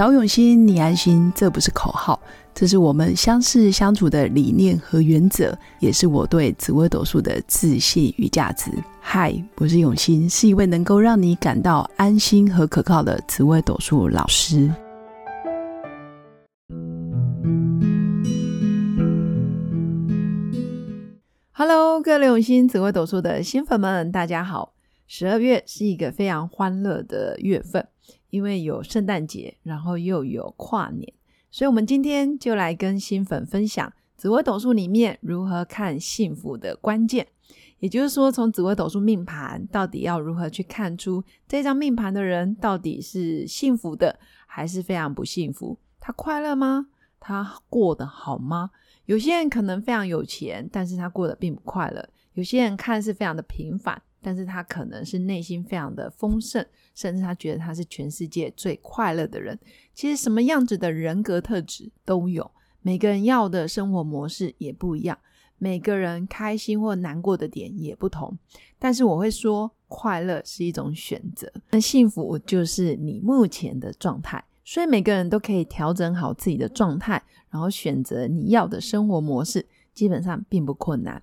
找永新，你安心，这不是口号，这是我们相识相处的理念和原则，也是我对紫微斗数的自信与价值。嗨，我是永新，是一位能够让你感到安心和可靠的紫微斗数老师。Hello，各位永新紫微斗数的新粉们，大家好！十二月是一个非常欢乐的月份。因为有圣诞节，然后又有跨年，所以我们今天就来跟新粉分享紫微斗数里面如何看幸福的关键。也就是说，从紫微斗数命盘到底要如何去看出这张命盘的人到底是幸福的，还是非常不幸福？他快乐吗？他过得好吗？有些人可能非常有钱，但是他过得并不快乐；有些人看似非常的平凡。但是他可能是内心非常的丰盛，甚至他觉得他是全世界最快乐的人。其实什么样子的人格特质都有，每个人要的生活模式也不一样，每个人开心或难过的点也不同。但是我会说，快乐是一种选择，那幸福就是你目前的状态。所以每个人都可以调整好自己的状态，然后选择你要的生活模式，基本上并不困难。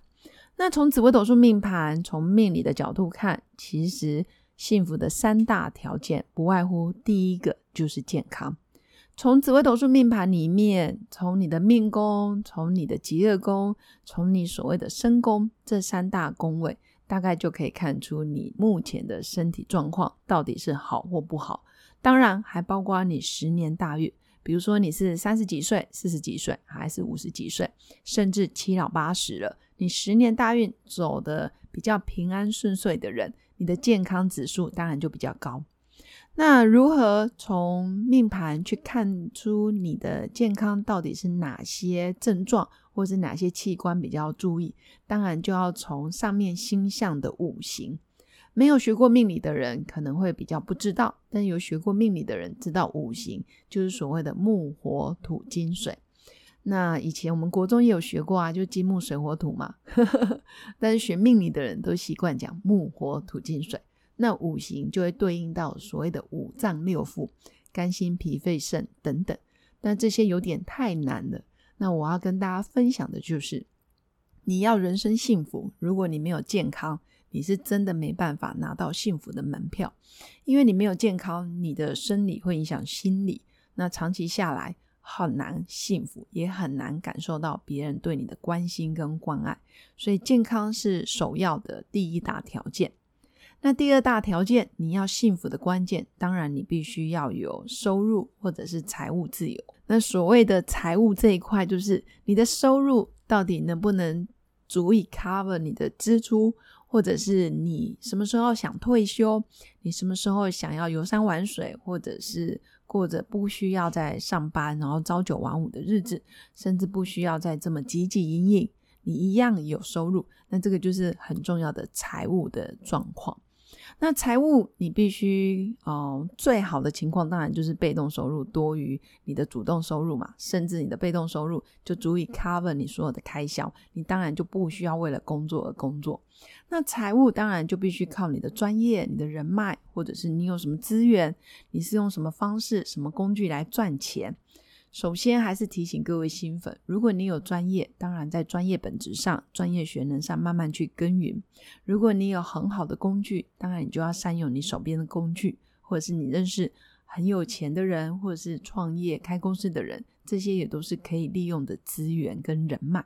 那从紫微斗数命盘，从命理的角度看，其实幸福的三大条件不外乎第一个就是健康。从紫微斗数命盘里面，从你的命宫，从你的吉恶宫，从你所谓的身宫这三大宫位，大概就可以看出你目前的身体状况到底是好或不好。当然，还包括你十年大运。比如说你是三十几岁、四十几岁，还是五十几岁，甚至七老八十了，你十年大运走的比较平安顺遂的人，你的健康指数当然就比较高。那如何从命盘去看出你的健康到底是哪些症状，或是哪些器官比较注意？当然就要从上面星象的五行。没有学过命理的人可能会比较不知道，但有学过命理的人知道五行就是所谓的木、火、土、金、水。那以前我们国中也有学过啊，就金木水火土嘛。但是学命理的人都习惯讲木、火、土、金、水，那五行就会对应到所谓的五脏六腑、肝、心、脾、肺、肾等等。但这些有点太难了。那我要跟大家分享的就是，你要人生幸福，如果你没有健康。你是真的没办法拿到幸福的门票，因为你没有健康，你的生理会影响心理，那长期下来很难幸福，也很难感受到别人对你的关心跟关爱。所以健康是首要的第一大条件。那第二大条件，你要幸福的关键，当然你必须要有收入或者是财务自由。那所谓的财务这一块，就是你的收入到底能不能足以 cover 你的支出。或者是你什么时候想退休？你什么时候想要游山玩水，或者是过着不需要再上班，然后朝九晚五的日子，甚至不需要再这么汲汲营营，你一样有收入，那这个就是很重要的财务的状况。那财务你必须哦，最好的情况当然就是被动收入多于你的主动收入嘛，甚至你的被动收入就足以 cover 你所有的开销，你当然就不需要为了工作而工作。那财务当然就必须靠你的专业、你的人脉，或者是你有什么资源，你是用什么方式、什么工具来赚钱。首先，还是提醒各位新粉，如果你有专业，当然在专业本质上、专业学能上慢慢去耕耘；如果你有很好的工具，当然你就要善用你手边的工具，或者是你认识很有钱的人，或者是创业开公司的人，这些也都是可以利用的资源跟人脉。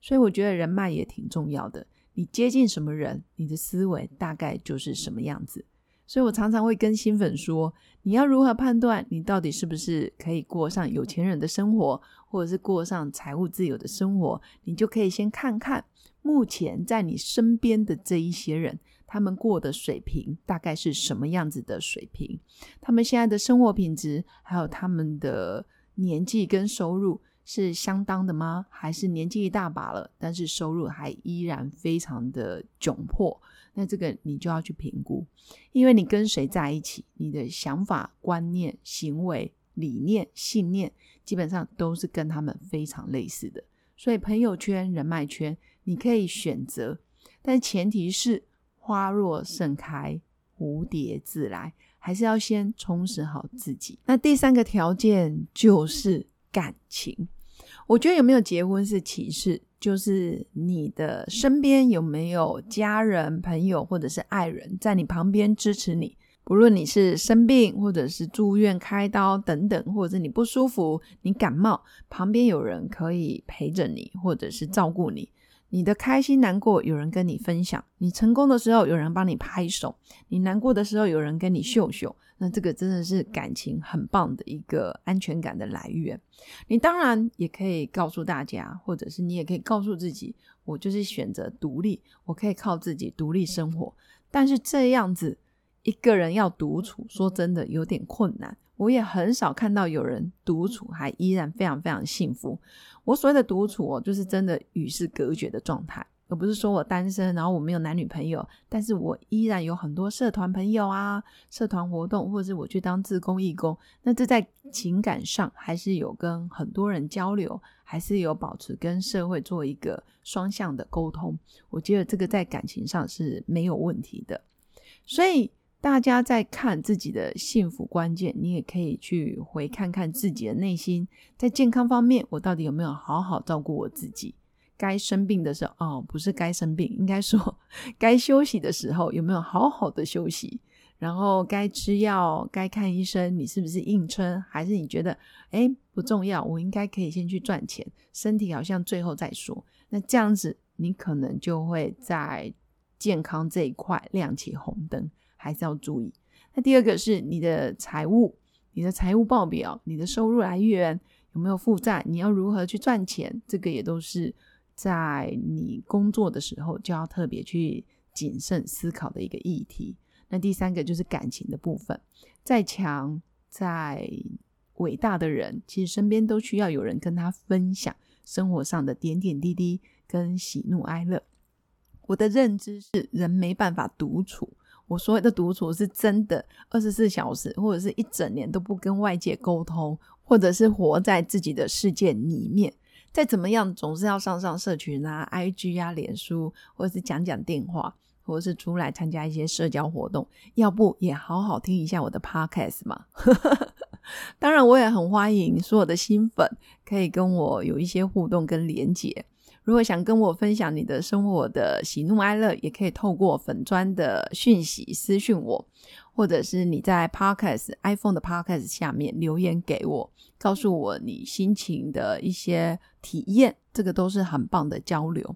所以，我觉得人脉也挺重要的。你接近什么人，你的思维大概就是什么样子。所以我常常会跟新粉说，你要如何判断你到底是不是可以过上有钱人的生活，或者是过上财务自由的生活？你就可以先看看目前在你身边的这一些人，他们过的水平大概是什么样子的水平？他们现在的生活品质，还有他们的年纪跟收入是相当的吗？还是年纪一大把了，但是收入还依然非常的窘迫？那这个你就要去评估，因为你跟谁在一起，你的想法、观念、行为、理念、信念，基本上都是跟他们非常类似的。所以朋友圈、人脉圈，你可以选择，但前提是花若盛开，蝴蝶自来，还是要先充实好自己。那第三个条件就是感情。我觉得有没有结婚是其次，就是你的身边有没有家人、朋友或者是爱人在你旁边支持你。不论你是生病，或者是住院开刀等等，或者是你不舒服、你感冒，旁边有人可以陪着你，或者是照顾你。你的开心难过有人跟你分享，你成功的时候有人帮你拍手，你难过的时候有人跟你秀秀。那这个真的是感情很棒的一个安全感的来源。你当然也可以告诉大家，或者是你也可以告诉自己，我就是选择独立，我可以靠自己独立生活。但是这样子。一个人要独处，说真的有点困难。我也很少看到有人独处还依然非常非常幸福。我所谓的独处哦，就是真的与世隔绝的状态，而不是说我单身，然后我没有男女朋友，但是我依然有很多社团朋友啊，社团活动，或者是我去当自工义工。那这在情感上还是有跟很多人交流，还是有保持跟社会做一个双向的沟通。我觉得这个在感情上是没有问题的，所以。大家在看自己的幸福关键，你也可以去回看看自己的内心，在健康方面，我到底有没有好好照顾我自己？该生病的时候，哦，不是该生病，应该说该休息的时候，有没有好好的休息？然后该吃药、该看医生，你是不是硬撑？还是你觉得，哎，不重要，我应该可以先去赚钱，身体好像最后再说。那这样子，你可能就会在健康这一块亮起红灯。还是要注意。那第二个是你的财务，你的财务报表，你的收入来源有没有负债？你要如何去赚钱？这个也都是在你工作的时候就要特别去谨慎思考的一个议题。那第三个就是感情的部分。再强、再伟大的人，其实身边都需要有人跟他分享生活上的点点滴滴跟喜怒哀乐。我的认知是，人没办法独处。我所谓的独处是真的，二十四小时或者是一整年都不跟外界沟通，或者是活在自己的世界里面。再怎么样，总是要上上社群啊、IG 啊、脸书，或者是讲讲电话，或者是出来参加一些社交活动。要不也好好听一下我的 Podcast 嘛？当然，我也很欢迎所有的新粉可以跟我有一些互动跟连接。如果想跟我分享你的生活的喜怒哀乐，也可以透过粉砖的讯息私讯我，或者是你在 Podcast iPhone 的 Podcast 下面留言给我，告诉我你心情的一些体验，这个都是很棒的交流。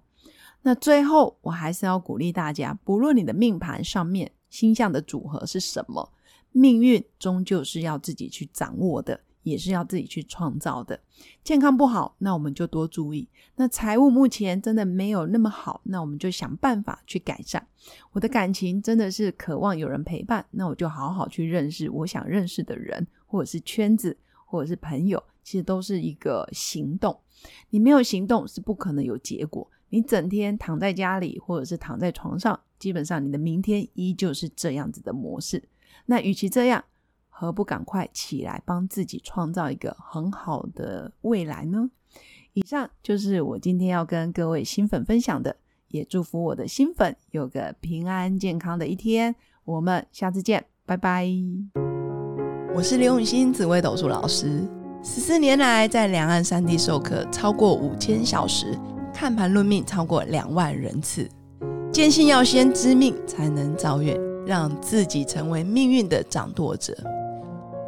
那最后，我还是要鼓励大家，不论你的命盘上面星象的组合是什么，命运终究是要自己去掌握的。也是要自己去创造的。健康不好，那我们就多注意。那财务目前真的没有那么好，那我们就想办法去改善。我的感情真的是渴望有人陪伴，那我就好好去认识我想认识的人，或者是圈子，或者是朋友。其实都是一个行动。你没有行动是不可能有结果。你整天躺在家里，或者是躺在床上，基本上你的明天依旧是这样子的模式。那与其这样，何不赶快起来，帮自己创造一个很好的未来呢？以上就是我今天要跟各位新粉分享的，也祝福我的新粉有个平安健康的一天。我们下次见，拜拜。我是刘永新紫微斗数老师，十四年来在两岸三地授课超过五千小时，看盘论命超过两万人次，坚信要先知命才能造运，让自己成为命运的掌舵者。